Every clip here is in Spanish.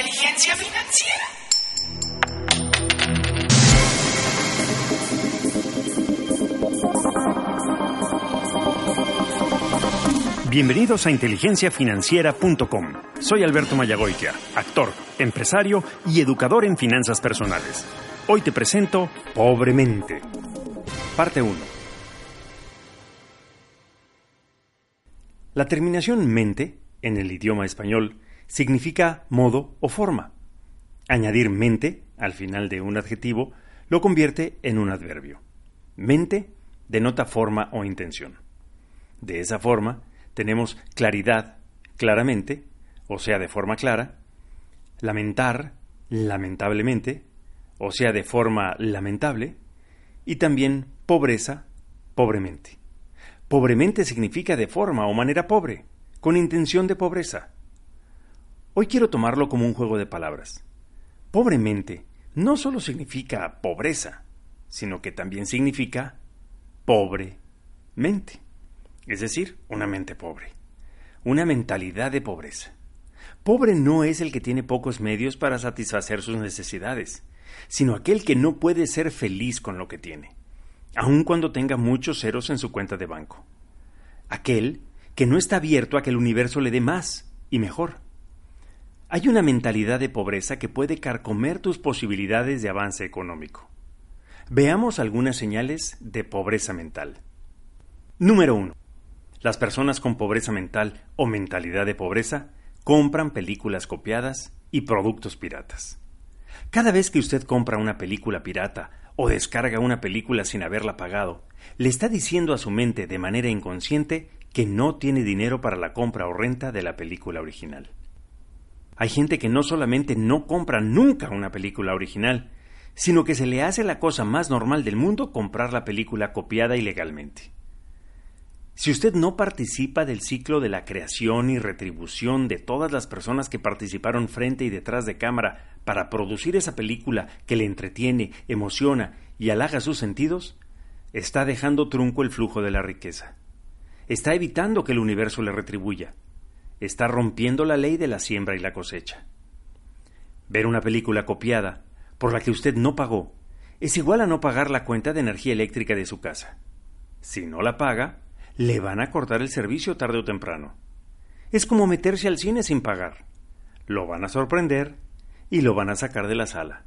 inteligencia financiera. Bienvenidos a inteligenciafinanciera.com. Soy Alberto Mayagoitia, actor, empresario y educador en finanzas personales. Hoy te presento Pobremente. Parte 1. La terminación mente, en el idioma español, significa modo o forma. Añadir mente al final de un adjetivo lo convierte en un adverbio. Mente denota forma o intención. De esa forma, tenemos claridad, claramente, o sea, de forma clara, lamentar, lamentablemente, o sea, de forma lamentable, y también pobreza, pobremente. Pobremente significa de forma o manera pobre, con intención de pobreza. Hoy quiero tomarlo como un juego de palabras. Pobremente no solo significa pobreza, sino que también significa pobremente es decir, una mente pobre, una mentalidad de pobreza. Pobre no es el que tiene pocos medios para satisfacer sus necesidades, sino aquel que no puede ser feliz con lo que tiene, aun cuando tenga muchos ceros en su cuenta de banco. Aquel que no está abierto a que el universo le dé más y mejor. Hay una mentalidad de pobreza que puede carcomer tus posibilidades de avance económico. Veamos algunas señales de pobreza mental. Número 1. Las personas con pobreza mental o mentalidad de pobreza compran películas copiadas y productos piratas. Cada vez que usted compra una película pirata o descarga una película sin haberla pagado, le está diciendo a su mente de manera inconsciente que no tiene dinero para la compra o renta de la película original. Hay gente que no solamente no compra nunca una película original, sino que se le hace la cosa más normal del mundo comprar la película copiada ilegalmente. Si usted no participa del ciclo de la creación y retribución de todas las personas que participaron frente y detrás de cámara para producir esa película que le entretiene, emociona y halaga sus sentidos, está dejando trunco el flujo de la riqueza. Está evitando que el universo le retribuya. Está rompiendo la ley de la siembra y la cosecha. Ver una película copiada, por la que usted no pagó, es igual a no pagar la cuenta de energía eléctrica de su casa. Si no la paga, le van a cortar el servicio tarde o temprano. Es como meterse al cine sin pagar. Lo van a sorprender y lo van a sacar de la sala.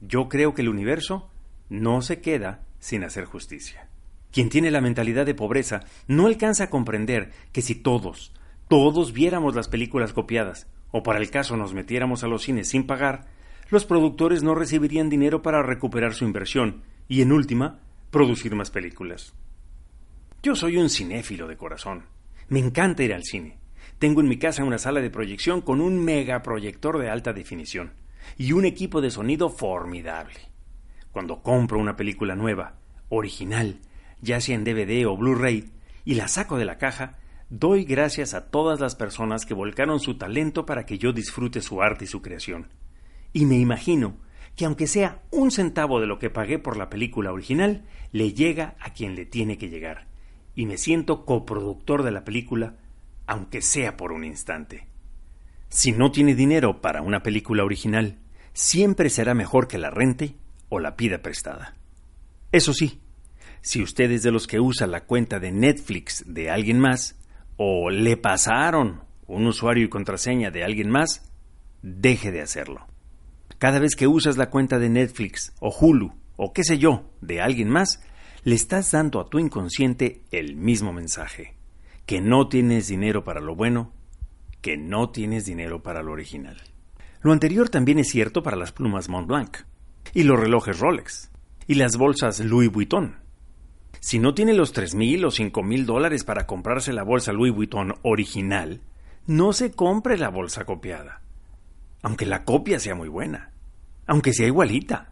Yo creo que el universo no se queda sin hacer justicia. Quien tiene la mentalidad de pobreza no alcanza a comprender que si todos, todos viéramos las películas copiadas, o para el caso nos metiéramos a los cines sin pagar, los productores no recibirían dinero para recuperar su inversión y, en última, producir más películas. Yo soy un cinéfilo de corazón. Me encanta ir al cine. Tengo en mi casa una sala de proyección con un megaproyector de alta definición y un equipo de sonido formidable. Cuando compro una película nueva, original, ya sea en DVD o Blu-ray, y la saco de la caja, doy gracias a todas las personas que volcaron su talento para que yo disfrute su arte y su creación. Y me imagino que aunque sea un centavo de lo que pagué por la película original, le llega a quien le tiene que llegar y me siento coproductor de la película, aunque sea por un instante. Si no tiene dinero para una película original, siempre será mejor que la rente o la pida prestada. Eso sí, si usted es de los que usa la cuenta de Netflix de alguien más, o le pasaron un usuario y contraseña de alguien más, deje de hacerlo. Cada vez que usas la cuenta de Netflix o Hulu o qué sé yo de alguien más, le estás dando a tu inconsciente el mismo mensaje, que no tienes dinero para lo bueno, que no tienes dinero para lo original. Lo anterior también es cierto para las plumas Montblanc, y los relojes Rolex, y las bolsas Louis Vuitton. Si no tiene los tres mil o cinco mil dólares para comprarse la bolsa Louis Vuitton original, no se compre la bolsa copiada. Aunque la copia sea muy buena, aunque sea igualita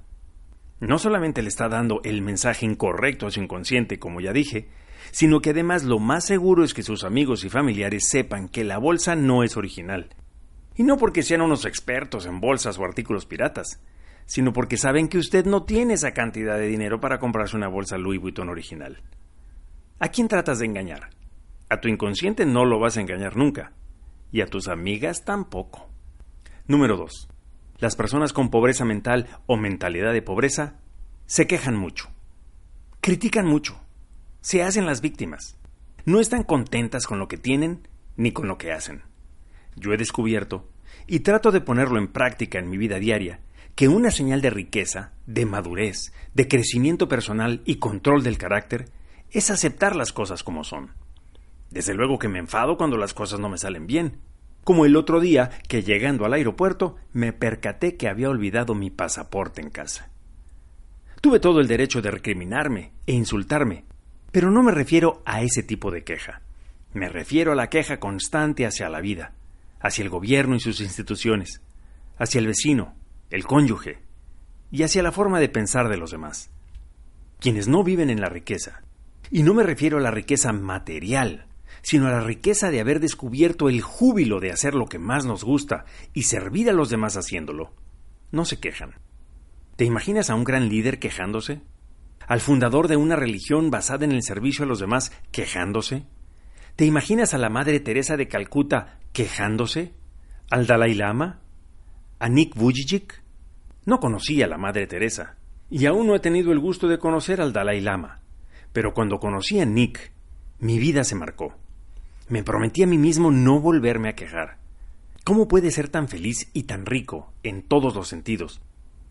no solamente le está dando el mensaje incorrecto a su inconsciente, como ya dije, sino que además lo más seguro es que sus amigos y familiares sepan que la bolsa no es original. Y no porque sean unos expertos en bolsas o artículos piratas, sino porque saben que usted no tiene esa cantidad de dinero para comprarse una bolsa Louis Vuitton original. ¿A quién tratas de engañar? A tu inconsciente no lo vas a engañar nunca, y a tus amigas tampoco. Número 2. Las personas con pobreza mental o mentalidad de pobreza se quejan mucho, critican mucho, se hacen las víctimas, no están contentas con lo que tienen ni con lo que hacen. Yo he descubierto, y trato de ponerlo en práctica en mi vida diaria, que una señal de riqueza, de madurez, de crecimiento personal y control del carácter es aceptar las cosas como son. Desde luego que me enfado cuando las cosas no me salen bien, como el otro día que llegando al aeropuerto me percaté que había olvidado mi pasaporte en casa. Tuve todo el derecho de recriminarme e insultarme, pero no me refiero a ese tipo de queja. Me refiero a la queja constante hacia la vida, hacia el gobierno y sus instituciones, hacia el vecino, el cónyuge, y hacia la forma de pensar de los demás. Quienes no viven en la riqueza, y no me refiero a la riqueza material, sino a la riqueza de haber descubierto el júbilo de hacer lo que más nos gusta y servir a los demás haciéndolo, no se quejan. ¿Te imaginas a un gran líder quejándose? ¿Al fundador de una religión basada en el servicio a los demás quejándose? ¿Te imaginas a la Madre Teresa de Calcuta quejándose? ¿Al Dalai Lama? ¿A Nick Vujicic? No conocí a la Madre Teresa, y aún no he tenido el gusto de conocer al Dalai Lama. Pero cuando conocí a Nick, mi vida se marcó. Me prometí a mí mismo no volverme a quejar. ¿Cómo puede ser tan feliz y tan rico, en todos los sentidos,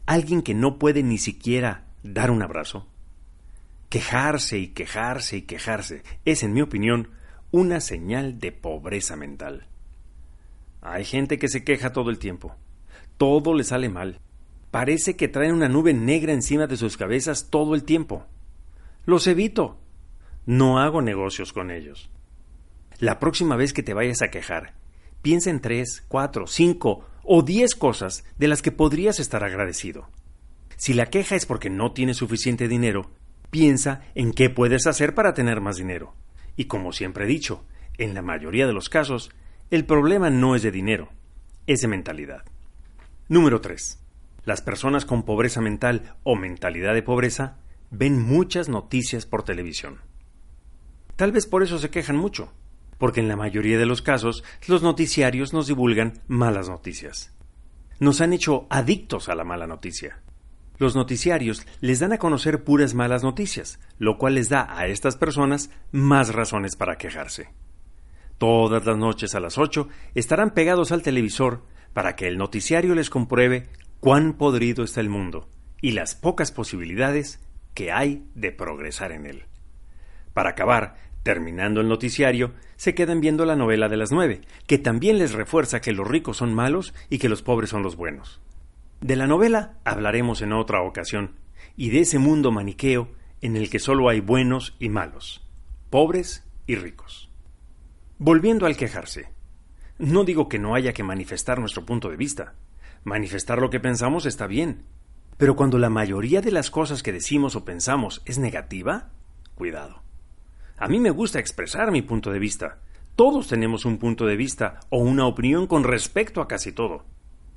alguien que no puede ni siquiera dar un abrazo? Quejarse y quejarse y quejarse es, en mi opinión, una señal de pobreza mental. Hay gente que se queja todo el tiempo. Todo le sale mal. Parece que traen una nube negra encima de sus cabezas todo el tiempo. Los evito. No hago negocios con ellos. La próxima vez que te vayas a quejar, piensa en tres, cuatro, cinco o diez cosas de las que podrías estar agradecido. Si la queja es porque no tienes suficiente dinero, piensa en qué puedes hacer para tener más dinero. Y como siempre he dicho, en la mayoría de los casos, el problema no es de dinero, es de mentalidad. Número 3. Las personas con pobreza mental o mentalidad de pobreza ven muchas noticias por televisión. Tal vez por eso se quejan mucho, porque en la mayoría de los casos los noticiarios nos divulgan malas noticias. Nos han hecho adictos a la mala noticia. Los noticiarios les dan a conocer puras malas noticias, lo cual les da a estas personas más razones para quejarse. Todas las noches a las ocho estarán pegados al televisor para que el noticiario les compruebe cuán podrido está el mundo y las pocas posibilidades que hay de progresar en él. Para acabar, terminando el noticiario, se quedan viendo la novela de las nueve, que también les refuerza que los ricos son malos y que los pobres son los buenos. De la novela hablaremos en otra ocasión, y de ese mundo maniqueo en el que solo hay buenos y malos, pobres y ricos. Volviendo al quejarse, no digo que no haya que manifestar nuestro punto de vista. Manifestar lo que pensamos está bien, pero cuando la mayoría de las cosas que decimos o pensamos es negativa, cuidado. A mí me gusta expresar mi punto de vista. Todos tenemos un punto de vista o una opinión con respecto a casi todo.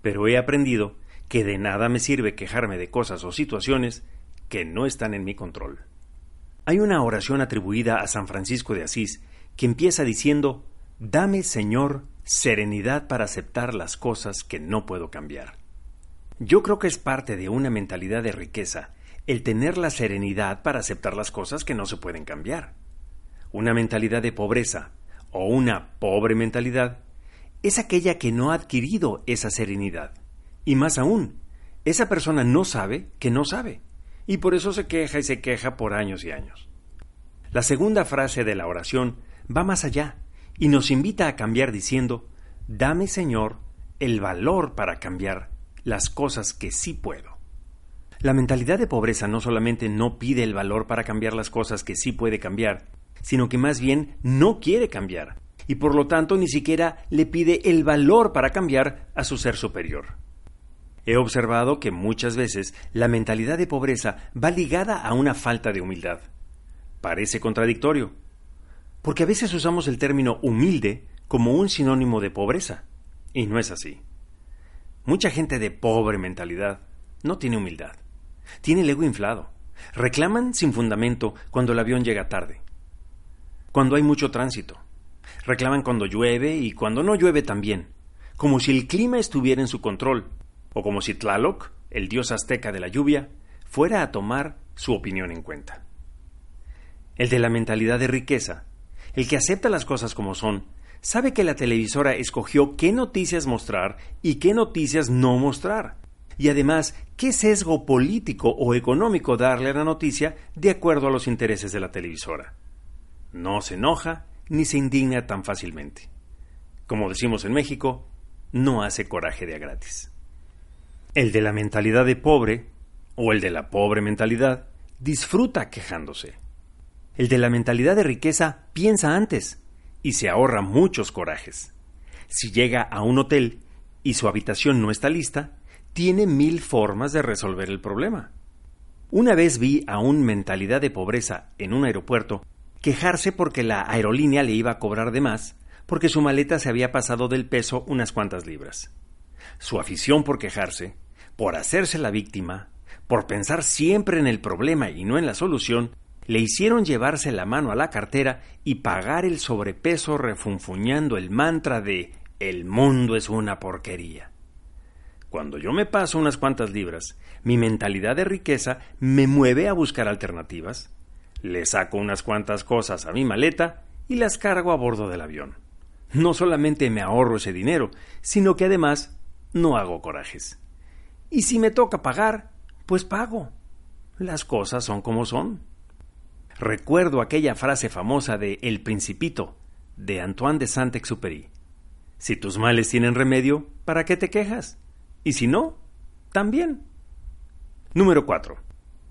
Pero he aprendido que de nada me sirve quejarme de cosas o situaciones que no están en mi control. Hay una oración atribuida a San Francisco de Asís que empieza diciendo Dame, Señor, serenidad para aceptar las cosas que no puedo cambiar. Yo creo que es parte de una mentalidad de riqueza el tener la serenidad para aceptar las cosas que no se pueden cambiar. Una mentalidad de pobreza o una pobre mentalidad es aquella que no ha adquirido esa serenidad. Y más aún, esa persona no sabe que no sabe, y por eso se queja y se queja por años y años. La segunda frase de la oración va más allá y nos invita a cambiar diciendo, Dame, Señor, el valor para cambiar las cosas que sí puedo. La mentalidad de pobreza no solamente no pide el valor para cambiar las cosas que sí puede cambiar, sino que más bien no quiere cambiar, y por lo tanto ni siquiera le pide el valor para cambiar a su ser superior. He observado que muchas veces la mentalidad de pobreza va ligada a una falta de humildad. Parece contradictorio, porque a veces usamos el término humilde como un sinónimo de pobreza, y no es así. Mucha gente de pobre mentalidad no tiene humildad. Tiene el ego inflado. Reclaman sin fundamento cuando el avión llega tarde. Cuando hay mucho tránsito. Reclaman cuando llueve y cuando no llueve también. como si el clima estuviera en su control, o como si Tlaloc, el dios azteca de la lluvia, fuera a tomar su opinión en cuenta. El de la mentalidad de riqueza, el que acepta las cosas como son, sabe que la televisora escogió qué noticias mostrar y qué noticias no mostrar, y además qué sesgo político o económico darle a la noticia de acuerdo a los intereses de la televisora. No se enoja ni se indigna tan fácilmente. Como decimos en México, no hace coraje de a gratis. El de la mentalidad de pobre, o el de la pobre mentalidad, disfruta quejándose. El de la mentalidad de riqueza piensa antes y se ahorra muchos corajes. Si llega a un hotel y su habitación no está lista, tiene mil formas de resolver el problema. Una vez vi a un mentalidad de pobreza en un aeropuerto quejarse porque la aerolínea le iba a cobrar de más porque su maleta se había pasado del peso unas cuantas libras. Su afición por quejarse, por hacerse la víctima, por pensar siempre en el problema y no en la solución, le hicieron llevarse la mano a la cartera y pagar el sobrepeso refunfuñando el mantra de el mundo es una porquería. Cuando yo me paso unas cuantas libras, mi mentalidad de riqueza me mueve a buscar alternativas. Le saco unas cuantas cosas a mi maleta y las cargo a bordo del avión no solamente me ahorro ese dinero, sino que además no hago corajes. Y si me toca pagar, pues pago. Las cosas son como son. Recuerdo aquella frase famosa de El Principito, de Antoine de Saint-Exupéry. Si tus males tienen remedio, ¿para qué te quejas? Y si no, también. Número 4.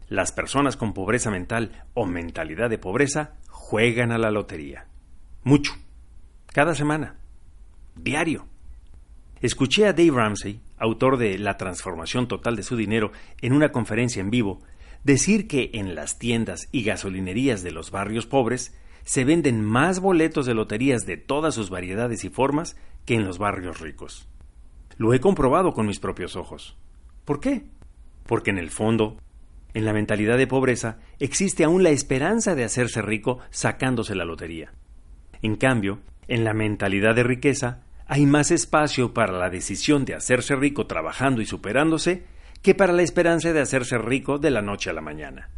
Las personas con pobreza mental o mentalidad de pobreza juegan a la lotería. Mucho cada semana, diario. Escuché a Dave Ramsey, autor de La transformación total de su dinero, en una conferencia en vivo, decir que en las tiendas y gasolinerías de los barrios pobres se venden más boletos de loterías de todas sus variedades y formas que en los barrios ricos. Lo he comprobado con mis propios ojos. ¿Por qué? Porque en el fondo, en la mentalidad de pobreza, existe aún la esperanza de hacerse rico sacándose la lotería. En cambio, en la mentalidad de riqueza hay más espacio para la decisión de hacerse rico trabajando y superándose que para la esperanza de hacerse rico de la noche a la mañana.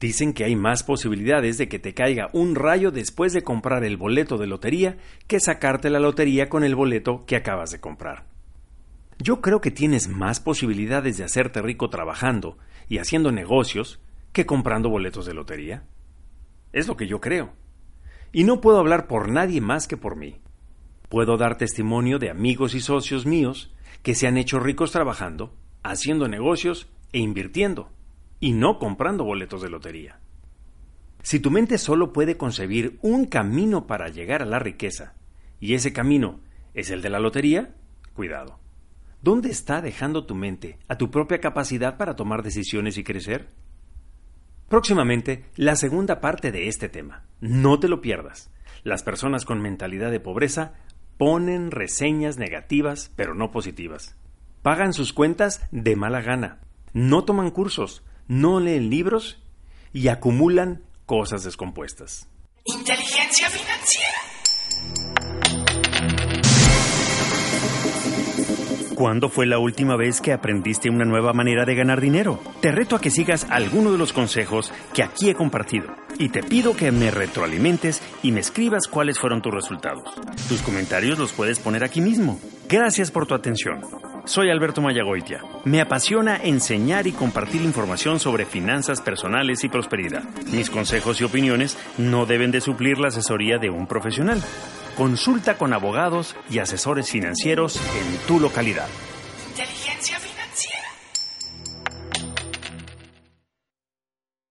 Dicen que hay más posibilidades de que te caiga un rayo después de comprar el boleto de lotería que sacarte la lotería con el boleto que acabas de comprar. Yo creo que tienes más posibilidades de hacerte rico trabajando y haciendo negocios que comprando boletos de lotería. Es lo que yo creo. Y no puedo hablar por nadie más que por mí. Puedo dar testimonio de amigos y socios míos que se han hecho ricos trabajando, haciendo negocios e invirtiendo, y no comprando boletos de lotería. Si tu mente solo puede concebir un camino para llegar a la riqueza, y ese camino es el de la lotería, cuidado. ¿Dónde está dejando tu mente a tu propia capacidad para tomar decisiones y crecer? Próximamente, la segunda parte de este tema. No te lo pierdas. Las personas con mentalidad de pobreza ponen reseñas negativas, pero no positivas. Pagan sus cuentas de mala gana. No toman cursos, no leen libros y acumulan cosas descompuestas. Inteligencia financiera. ¿Cuándo fue la última vez que aprendiste una nueva manera de ganar dinero? Te reto a que sigas alguno de los consejos que aquí he compartido y te pido que me retroalimentes y me escribas cuáles fueron tus resultados. Tus comentarios los puedes poner aquí mismo. Gracias por tu atención. Soy Alberto Mayagoitia. Me apasiona enseñar y compartir información sobre finanzas personales y prosperidad. Mis consejos y opiniones no deben de suplir la asesoría de un profesional. Consulta con abogados y asesores financieros en tu localidad.